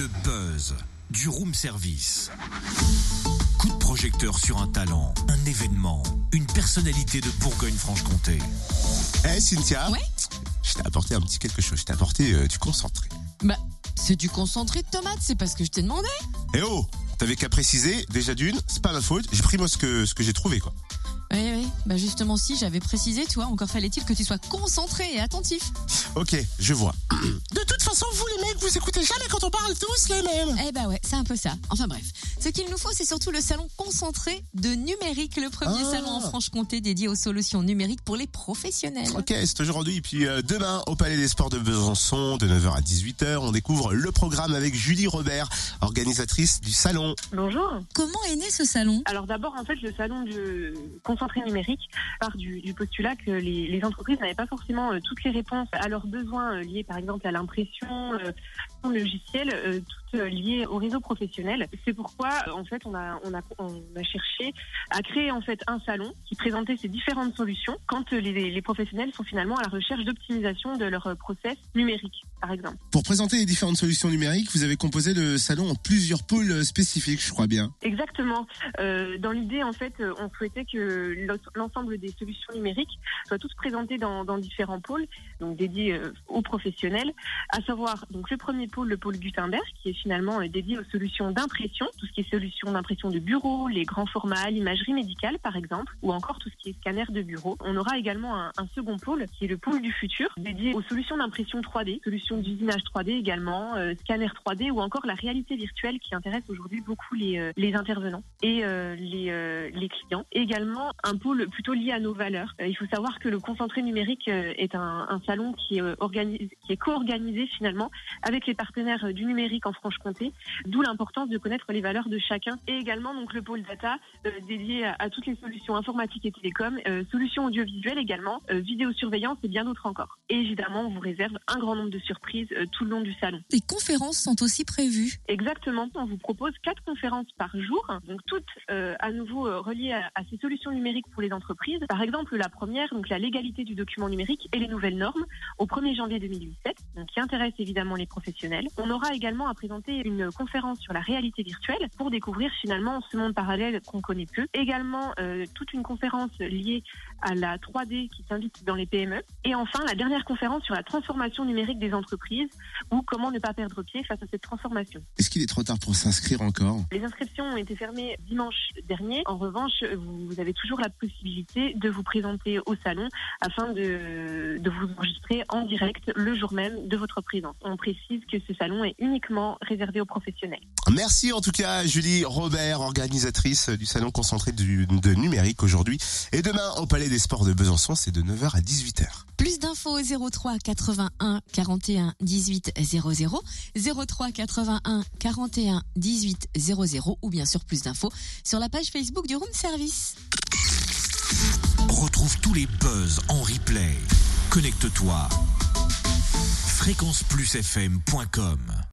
Le buzz du room service. Coup de projecteur sur un talent, un événement, une personnalité de Bourgogne-Franche-Comté. Eh Cynthia Ouais Je t'ai apporté un petit quelque chose, je t'ai apporté euh, du concentré. Bah, c'est du concentré de tomate, c'est pas ce que je t'ai demandé. Eh oh T'avais qu'à préciser, déjà d'une, c'est pas ma faute, j'ai pris moi ce que, ce que j'ai trouvé quoi. Oui, oui, bah justement si j'avais précisé, tu vois, encore fallait-il que tu sois concentré et attentif. Ok, je vois. De toute façon, vous les mecs, vous écoutez jamais quand on parle tous les mêmes. Eh bah ouais, c'est un peu ça. Enfin bref, ce qu'il nous faut, c'est surtout le salon concentré de numérique, le premier Ah. salon en Franche-Comté dédié aux solutions numériques pour les professionnels. Ok, c'est aujourd'hui. Puis euh, demain, au Palais des Sports de Besançon, de 9h à 18h, on découvre le programme avec Julie Robert, organisatrice du salon. Bonjour. Comment est né ce salon? Alors d'abord, en fait, le salon du concentré numérique part du, du postulat que les, les entreprises n'avaient pas forcément euh, toutes les réponses à leurs besoins euh, liés, par exemple, à l'impression, euh, au logiciel, euh, euh, liées au réseau professionnel. C'est pourquoi, euh, en fait, on a, on a, on a cherché à créer en fait un salon qui présentait ces différentes solutions quand euh, les, les professionnels sont finalement à la recherche d'optimisation de leur euh, process numérique, par exemple. Pour présenter les différentes solutions numériques, vous avez composé le salon en plusieurs pôles euh, spécifiques, je crois bien. Exactement. Euh, dans l'idée, en fait, euh, on souhaitait que l'ensemble des solutions numériques soient toutes présentées dans, dans différents pôles, donc dédiés euh, aux professionnels, à savoir donc le premier pôle, le pôle Gutenberg, qui est finalement euh, dédié aux solutions d'impression, tout ce qui est solutions d'impression de bureau, les grands formats, l'imagerie médicale par exemple, ou encore tout ce qui est scanner de bureau. On aura également un, un second pôle, qui est le pôle du futur, dédié aux solutions d'impression 3D, solutions d'usinage 3D également, euh, scanner 3D ou encore la réalité virtuelle qui intéresse aujourd'hui beaucoup les, euh, les intervenants et euh, les, euh, les clients. Également un pôle plutôt lié à nos valeurs. Euh, il faut savoir que le concentré numérique est un, un salon qui est, organi- qui est co-organisé finalement avec les partenaires du numérique en Franche-Comté, d'où l'importance de connaître les valeurs de chacun. Et également donc le pôle data euh, dédié à, à toutes les solutions informatiques et télécom, euh, solutions audiovisuelles également, euh, vidéosurveillance et bien d'autres encore. Et évidemment, on vous réserve un grand nombre de surprises euh, tout le long du salon. Des conférences sont aussi prévues. Exactement. On vous propose quatre conférences par jour, donc toutes à nouveau reliées à, à ces solutions numériques pour les entreprises. Par exemple, la première, donc la légalité du document numérique et les nouvelles normes, au 1er janvier 2017, donc qui intéresse évidemment les professionnels. On aura également à présenter une conférence sur la réalité virtuelle pour découvrir finalement ce monde parallèle qu'on connaît peu. Également, euh, toute une conférence liée à la 3D qui s'invite dans les PME. Et enfin, la dernière conférence sur la transformation numérique des entreprises ou comment ne pas perdre pied face à cette transformation. Est-ce qu'il est trop tard pour s'inscrire encore? Les inscriptions ont été fermées dimanche dernier. En revanche, vous avez toujours la possibilité de vous présenter au salon afin de, de vous enregistrer en direct le jour même de votre présence. On précise que ce salon est uniquement réservé aux professionnels. Merci en tout cas Julie Robert, organisatrice du salon concentré du, de numérique aujourd'hui. Et demain au Palais des Sports de Besançon, c'est de 9h à 18h. Plus d'infos au 03 81 41 18 00, 03 81 41 18 00 ou bien sûr plus d'infos sur la page Facebook du Room Service. Retrouve tous les buzz en replay. Connecte-toi. fréquenceplusfm.com